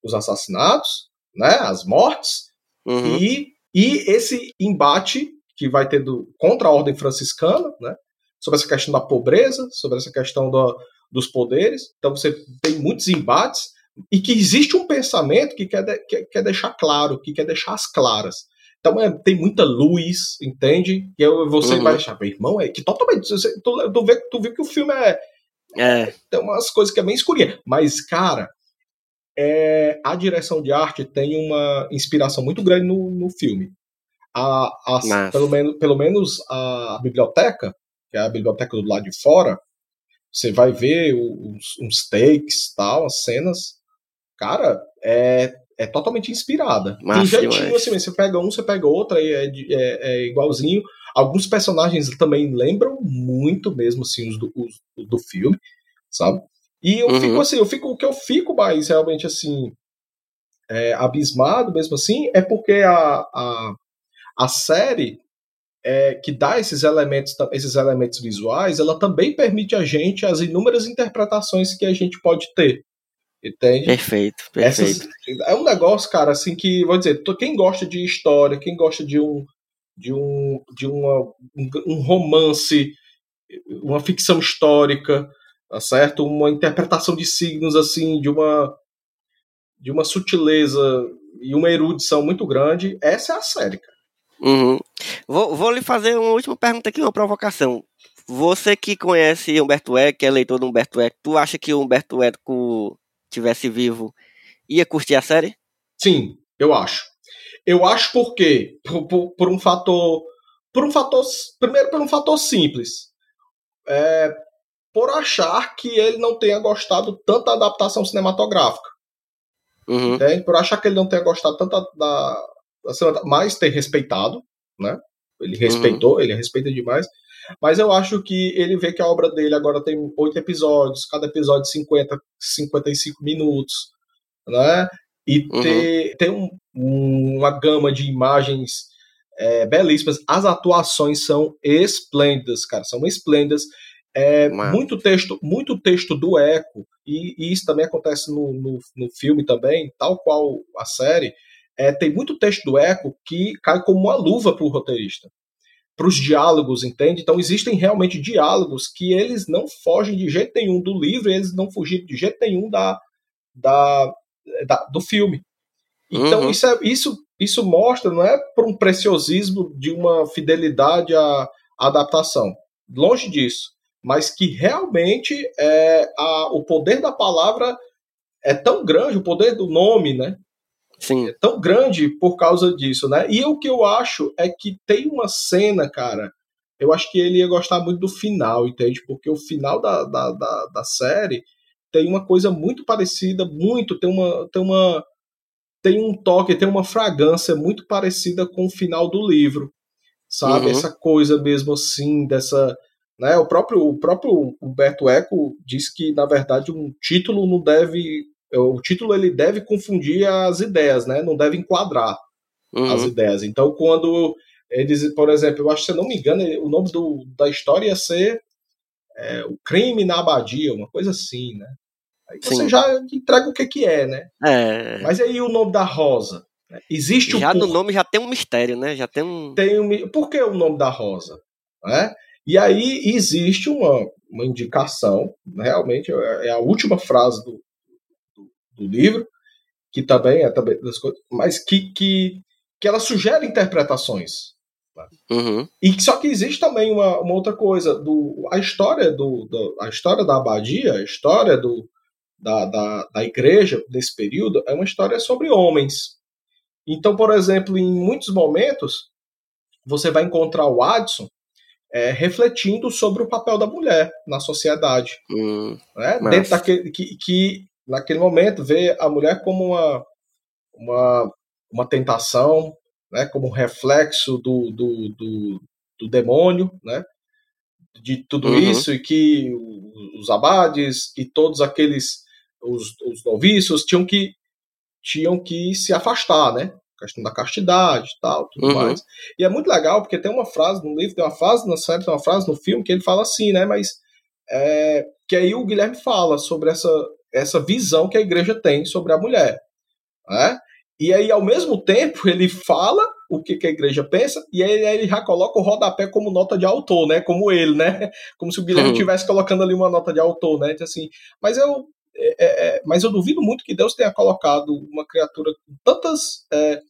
os assassinatos, né, as mortes, uhum. e, e esse embate que vai ter do, contra a ordem franciscana, né? sobre essa questão da pobreza, sobre essa questão do, dos poderes. Então você tem muitos embates e que existe um pensamento que quer, de, que quer deixar claro, que quer deixar as claras. Então é, tem muita luz, entende? E você uhum. vai achar, meu irmão, é que totalmente. Você, tu, tu, vê, tu vê que o filme é, é. Tem umas coisas que é bem escurinha. Mas, cara, é, a direção de arte tem uma inspiração muito grande no, no filme a, a pelo, menos, pelo menos a biblioteca, que é a biblioteca do lado de fora, você vai ver os, uns takes, tal, as cenas. Cara, é, é totalmente inspirada. Tem um jeitinho assim, você pega um, você pega outro, aí é, é, é, igualzinho. Alguns personagens também lembram muito mesmo assim os do, os, do filme, sabe? E eu uhum. fico assim, eu fico, o que eu fico mais realmente assim é, abismado mesmo assim é porque a, a, a série é, que dá esses elementos, esses elementos visuais, ela também permite a gente as inúmeras interpretações que a gente pode ter. Entende? Perfeito, perfeito. Essas, é um negócio, cara, assim que, vou dizer, quem gosta de história, quem gosta de um de um de uma, um, romance, uma ficção histórica, tá certo? Uma interpretação de signos assim, de uma de uma sutileza e uma erudição muito grande, essa é a série, cara. Uhum. Vou, vou lhe fazer uma última pergunta aqui, uma provocação. Você que conhece Humberto Eco, que é leitor do Humberto Eco, tu acha que o Humberto Eco tivesse vivo ia curtir a série? Sim, eu acho. Eu acho porque por, por, por um fator, por um fator, primeiro por um fator simples, é, por achar que ele não tenha gostado tanto da adaptação cinematográfica, uhum. entende? Por achar que ele não tenha gostado tanto da, da mais ter respeitado, né? Ele uhum. respeitou, uhum. ele respeita demais. Mas eu acho que ele vê que a obra dele agora tem oito episódios, cada episódio 50, 55 minutos, né? E uhum. ter, ter um, uma gama de imagens é, belíssimas. As atuações são esplêndidas, cara, são esplêndidas. É, muito texto muito texto do eco, e, e isso também acontece no, no, no filme também, tal qual a série é, tem muito texto do Eco que cai como uma luva para o roteirista. Os diálogos, entende? Então existem realmente diálogos que eles não fogem de jeito nenhum do livro, eles não fugiram de jeito nenhum da, da, da do filme. Então uhum. isso, é, isso, isso mostra, não é por um preciosismo de uma fidelidade à, à adaptação, longe disso, mas que realmente é, a, o poder da palavra é tão grande, o poder do nome, né? Sim. É tão grande por causa disso, né? E o que eu acho é que tem uma cena, cara. Eu acho que ele ia gostar muito do final, entende? Porque o final da, da, da, da série tem uma coisa muito parecida, muito, tem uma, tem uma tem um toque, tem uma fragrância muito parecida com o final do livro, sabe? Uhum. Essa coisa mesmo assim, dessa, né? O próprio o próprio Humberto Eco diz que na verdade um título não deve o título ele deve confundir as ideias, né? Não deve enquadrar uhum. as ideias. Então, quando eles, por exemplo, eu acho que se eu não me engano, o nome do, da história ia ser é, o crime na abadia, uma coisa assim, né? Aí Sim. você já entrega o que que é, né? É. Mas aí o nome da Rosa. Né? Existe já um no nome já tem um mistério, né? Já tem um. Tem um... Por que o nome da Rosa? Né? E aí existe uma, uma indicação, realmente é, é a última frase do, do livro, que também é também das coisas, mas que, que, que ela sugere interpretações. Né? Uhum. E só que existe também uma, uma outra coisa, do, a história do, do, a história da abadia, a história do, da, da, da igreja desse período é uma história sobre homens. Então, por exemplo, em muitos momentos você vai encontrar o Adson é, refletindo sobre o papel da mulher na sociedade. Hum, né? Dentro daquele que, que naquele momento, vê a mulher como uma, uma, uma tentação, né, como um reflexo do, do, do, do demônio, né, de tudo uhum. isso, e que os abades e todos aqueles, os, os noviços, tinham que, tinham que se afastar, né, questão da castidade e tal, tudo uhum. mais. E é muito legal, porque tem uma frase no livro, tem uma frase na série, tem uma frase no filme, que ele fala assim, né, mas... É, que aí o Guilherme fala sobre essa, essa visão que a igreja tem sobre a mulher. Né? E aí, ao mesmo tempo, ele fala o que, que a igreja pensa, e aí ele já coloca o rodapé como nota de autor, né? Como ele, né? Como se o Guilherme estivesse uhum. colocando ali uma nota de autor, né? Então, assim, mas eu, é, é, é, mas eu duvido muito que Deus tenha colocado uma criatura com tantas. É,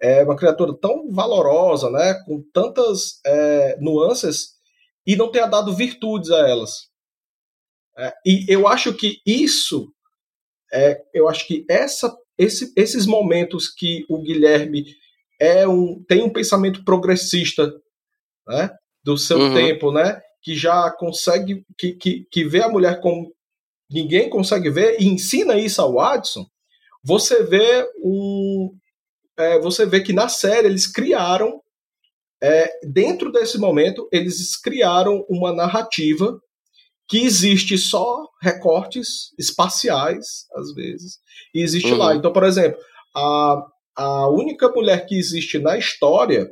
é uma criatura tão valorosa, né? Com tantas é, nuances, e não tenha dado virtudes a elas. É, e eu acho que isso, é, eu acho que essa, esse, esses momentos que o Guilherme é um, tem um pensamento progressista né, do seu uhum. tempo, né, que já consegue, que, que, que vê a mulher como ninguém consegue ver e ensina isso ao Watson, você vê um, é, você vê que na série eles criaram é, dentro desse momento eles criaram uma narrativa que existe só recortes espaciais, às vezes, e existe uhum. lá. Então, por exemplo, a, a única mulher que existe na história,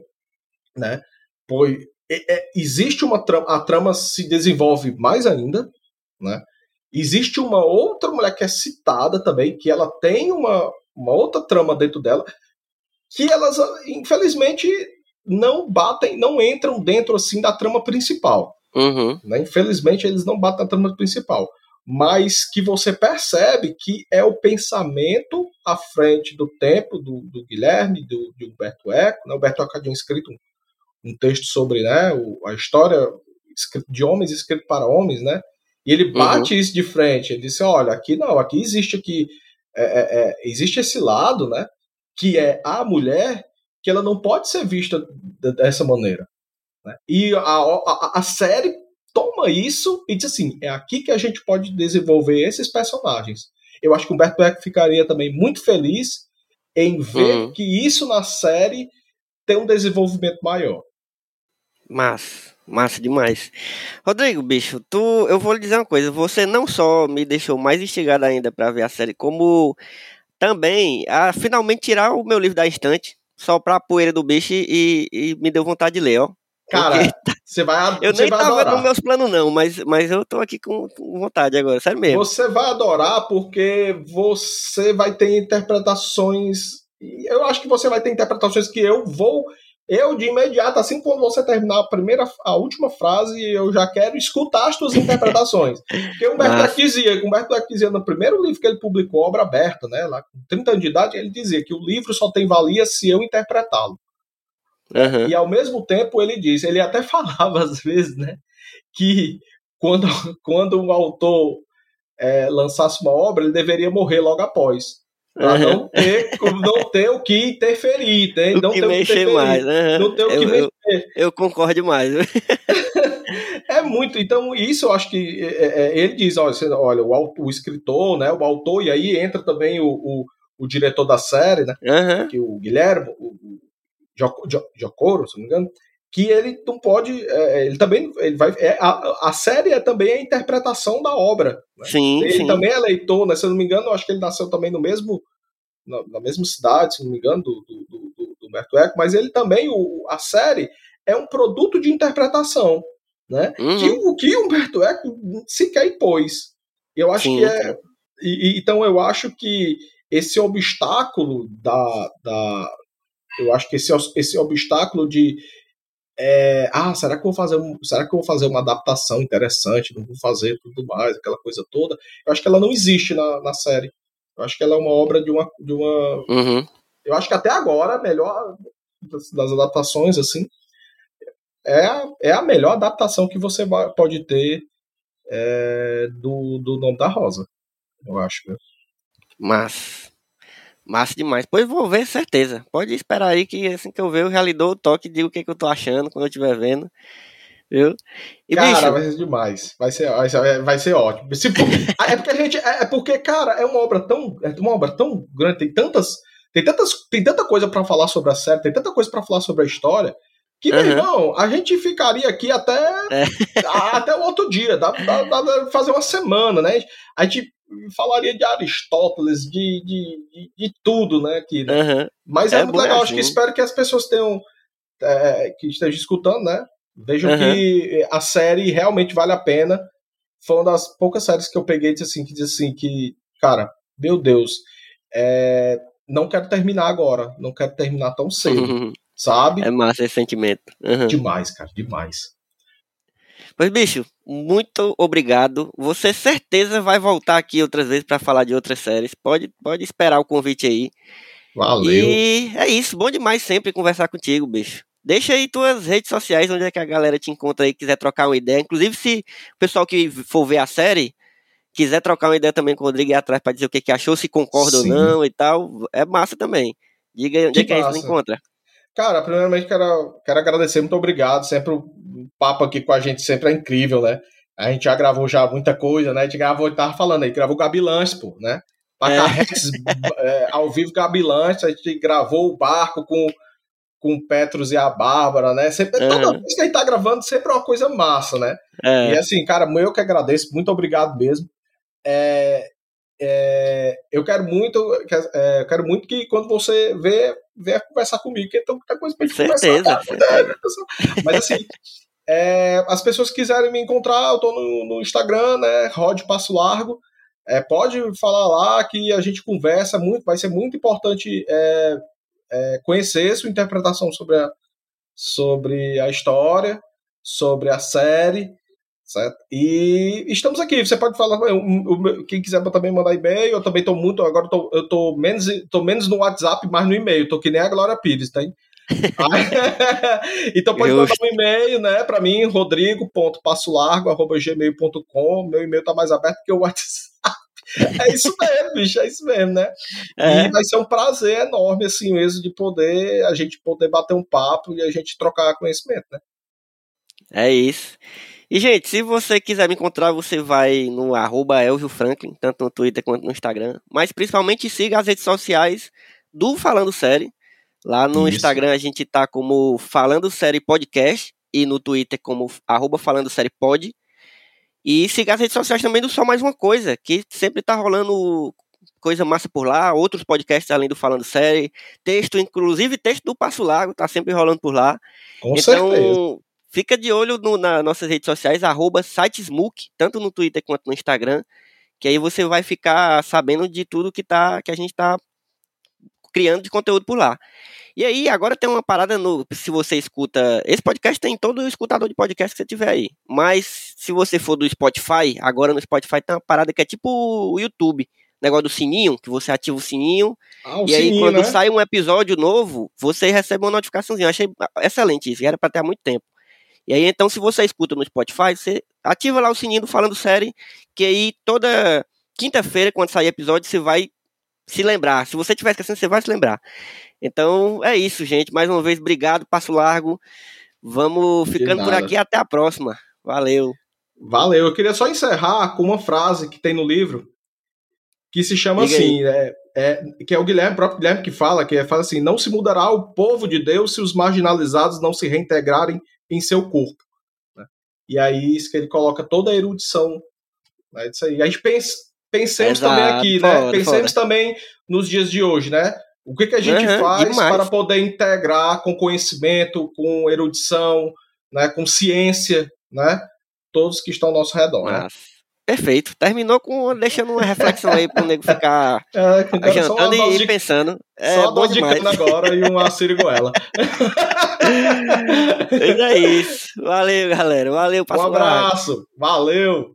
né, foi, é, é, existe uma trama, a trama se desenvolve mais ainda, né, existe uma outra mulher que é citada também, que ela tem uma, uma outra trama dentro dela, que elas, infelizmente, não batem, não entram dentro, assim, da trama principal. Uhum. Né? Infelizmente, eles não batem na trama principal. Mas que você percebe que é o pensamento à frente do tempo do, do Guilherme, do, de Humberto Eco. Né? Humberto Eco tinha escrito um, um texto sobre né, o, a história de homens escrito para homens, né? E ele bate uhum. isso de frente. Ele disse: olha, aqui não, aqui existe aqui é, é, é, existe esse lado, né? Que é a mulher que ela não pode ser vista dessa maneira. Né? E a, a, a série toma isso e diz assim: é aqui que a gente pode desenvolver esses personagens. Eu acho que o Humberto Eco ficaria também muito feliz em ver uhum. que isso na série tem um desenvolvimento maior. Massa, massa demais. Rodrigo, bicho, tu, eu vou lhe dizer uma coisa, você não só me deixou mais instigado ainda para ver a série, como também a finalmente tirar o meu livro da estante, só pra poeira do bicho e, e me deu vontade de ler, ó. Cara, você vai Eu nem vai tava adorar. nos meus planos, não, mas, mas eu tô aqui com, com vontade agora, sério mesmo. Você vai adorar porque você vai ter interpretações. Eu acho que você vai ter interpretações que eu vou eu de imediato, assim quando você terminar a primeira, a última frase, eu já quero escutar as tuas interpretações. Porque Humberto Eco dizia, Humberto Eco dizia no primeiro livro que ele publicou, obra aberta, né, lá com 30 anos de idade, ele dizia que o livro só tem valia se eu interpretá-lo. Uhum. E ao mesmo tempo ele diz, ele até falava às vezes, né, que quando, quando um autor é, lançasse uma obra, ele deveria morrer logo após. Pra uhum. não, ter, não ter o que interferir, né? Não que ter mexer o mais. Uhum. Não ter o eu, que eu, mexer. Eu concordo demais. é muito. Então, isso eu acho que é, é, ele diz: olha, você, olha o, o, escritor, né? O autor, e aí entra também o, o, o diretor da série, né? Que o Guilherme, o Jocoro, se não me engano, que ele não pode, é, ele também, ele vai, é, a, a série é também a interpretação da obra. Né? Sim, ele sim. também é leitor, né? Se eu não me engano, eu acho que ele nasceu também no mesmo, na, na mesma cidade, se não me engano, do, do, do, do Humberto Eco, mas ele também, o, a série é um produto de interpretação, né? Uhum. Que o que Humberto Eco sequer impôs. Eu acho Sim, que é, e, então eu acho que esse obstáculo da, da eu acho que esse, esse obstáculo de é, ah, será que eu vou fazer um, será que vou fazer uma adaptação interessante? Não vou fazer tudo mais, aquela coisa toda. Eu acho que ela não existe na, na série. Eu acho que ela é uma obra de uma, de uma. Uhum. Eu acho que até agora a melhor das, das, adaptações assim é a, é a melhor adaptação que você vai, pode ter é, do, do nome da Rosa. Eu acho. Mas Massa demais. Pois vou ver, certeza. Pode esperar aí que assim que eu ver, eu já lhe dou o toque e digo o que, que eu tô achando quando eu estiver vendo. Viu? E, cara, bicho, vai ser demais. Vai ser, vai ser, vai ser ótimo. Se, é porque a gente. É, é porque, cara, é uma obra tão. É uma obra tão grande, tem tantas. Tem, tantas, tem tanta coisa para falar sobre a série, tem tanta coisa para falar sobre a história, que, uhum. meu irmão, a gente ficaria aqui até, é. até o outro dia, dá, dá, dá fazer uma semana, né? A gente falaria de Aristóteles, de, de, de, de tudo, né? Aqui, né? Uhum. Mas é, é muito legal, assim. acho que espero que as pessoas tenham. É, que estejam escutando, né? Vejam uhum. que a série realmente vale a pena. Foi uma das poucas séries que eu peguei disse assim, que diz assim, que, cara, meu Deus, é, não quero terminar agora, não quero terminar tão cedo, uhum. sabe? É massa esse sentimento. Demais, cara, demais. Pois, bicho, muito obrigado. Você certeza vai voltar aqui outras vezes para falar de outras séries. Pode, pode esperar o convite aí. Valeu. E é isso. Bom demais sempre conversar contigo, bicho. Deixa aí tuas redes sociais, onde é que a galera te encontra aí, quiser trocar uma ideia. Inclusive, se o pessoal que for ver a série quiser trocar uma ideia também com o Rodrigo e atrás para dizer o que, que achou, se concorda Sim. ou não e tal, é massa também. Diga aí onde que é que a gente encontra. Cara, primeiramente quero, quero agradecer, muito obrigado. Sempre o papo aqui com a gente sempre é incrível, né? A gente já gravou já muita coisa, né? A gente gravou, tava falando aí, gravou Gabi Lanches, pô, né? Pacarretes é. é, ao vivo Gabi Lanches, a gente gravou o barco com, com o Petros e a Bárbara, né? Sempre, uhum. Toda vez que a gente tá gravando, sempre é uma coisa massa, né? É. E assim, cara, eu que agradeço, muito obrigado mesmo. É, é, eu quero muito, é, eu quero muito que quando você vê, venha conversar comigo, que tem muita coisa pra gente Certeza. conversar. Cara, Mas assim, é, as pessoas que quiserem me encontrar, eu tô no, no Instagram, né? Rod Passo Largo. É, pode falar lá que a gente conversa muito, vai ser muito importante é, é, conhecer sua interpretação sobre a, sobre a história, sobre a série, certo? E estamos aqui. Você pode falar, quem quiser também mandar e-mail. Eu também estou muito, agora tô, eu estou menos, tô menos no WhatsApp, mais no e-mail. Estou que nem a Glória Pires, tá? então pode mandar um e-mail, né, para mim, rodrigo.passolargo.gmail.com. Meu e-mail tá mais aberto que o WhatsApp. É isso mesmo, bicho, é isso mesmo, né? É. E vai ser um prazer enorme, assim, mesmo, de poder, a gente poder bater um papo e a gente trocar conhecimento, né? É isso. E, gente, se você quiser me encontrar, você vai no arroba Elvio Franklin, tanto no Twitter quanto no Instagram. Mas principalmente siga as redes sociais do Falando Série. Lá no Isso. Instagram a gente tá como Falando Série Podcast e no Twitter como arroba Falando Série Pod. E siga as redes sociais também do Só Mais Uma Coisa, que sempre tá rolando coisa massa por lá, outros podcasts além do Falando Série, texto, inclusive texto do Passo Lago, tá sempre rolando por lá. Com então, certeza. Fica de olho no, nas nossas redes sociais, arroba sitesmook, tanto no Twitter quanto no Instagram, que aí você vai ficar sabendo de tudo que, tá, que a gente tá criando de conteúdo por lá. E aí, agora tem uma parada no. Se você escuta. Esse podcast tem todo o escutador de podcast que você tiver aí. Mas se você for do Spotify, agora no Spotify tem uma parada que é tipo o YouTube. Negócio do sininho, que você ativa o sininho. Ah, o e aí, sininho, quando né? sai um episódio novo, você recebe uma notificaçãozinha. Eu achei excelente isso. Era pra ter há muito tempo. E aí, então, se você escuta no Spotify, você ativa lá o sininho do Falando Série, que aí toda quinta-feira, quando sair episódio, você vai se lembrar. Se você estiver esquecendo, você vai se lembrar. Então, é isso, gente. Mais uma vez, obrigado. Passo largo. Vamos ficando por aqui. Até a próxima. Valeu. Valeu. Eu queria só encerrar com uma frase que tem no livro que se chama Diga assim, é, é- que é o Guilherme, o próprio Guilherme que fala, que é, fala assim, não se mudará o povo de Deus se os marginalizados não se reintegrarem em seu corpo. né? E aí isso que ele coloca toda a erudição né, disso aí. A gente pensa, pensemos Exato, também aqui, né? foda, Pensemos também nos dias de hoje, né? O que, que a gente Aham, faz demais. para poder integrar com conhecimento, com erudição, né, com ciência, né? Todos que estão ao nosso redor. Né? Perfeito. Terminou com deixando uma reflexão aí pro nego ficar É, jantando e, de, pensando. É só bom demais. agora e uma siriguela. Mas é isso. Valeu, galera. Valeu, Um abraço, valeu!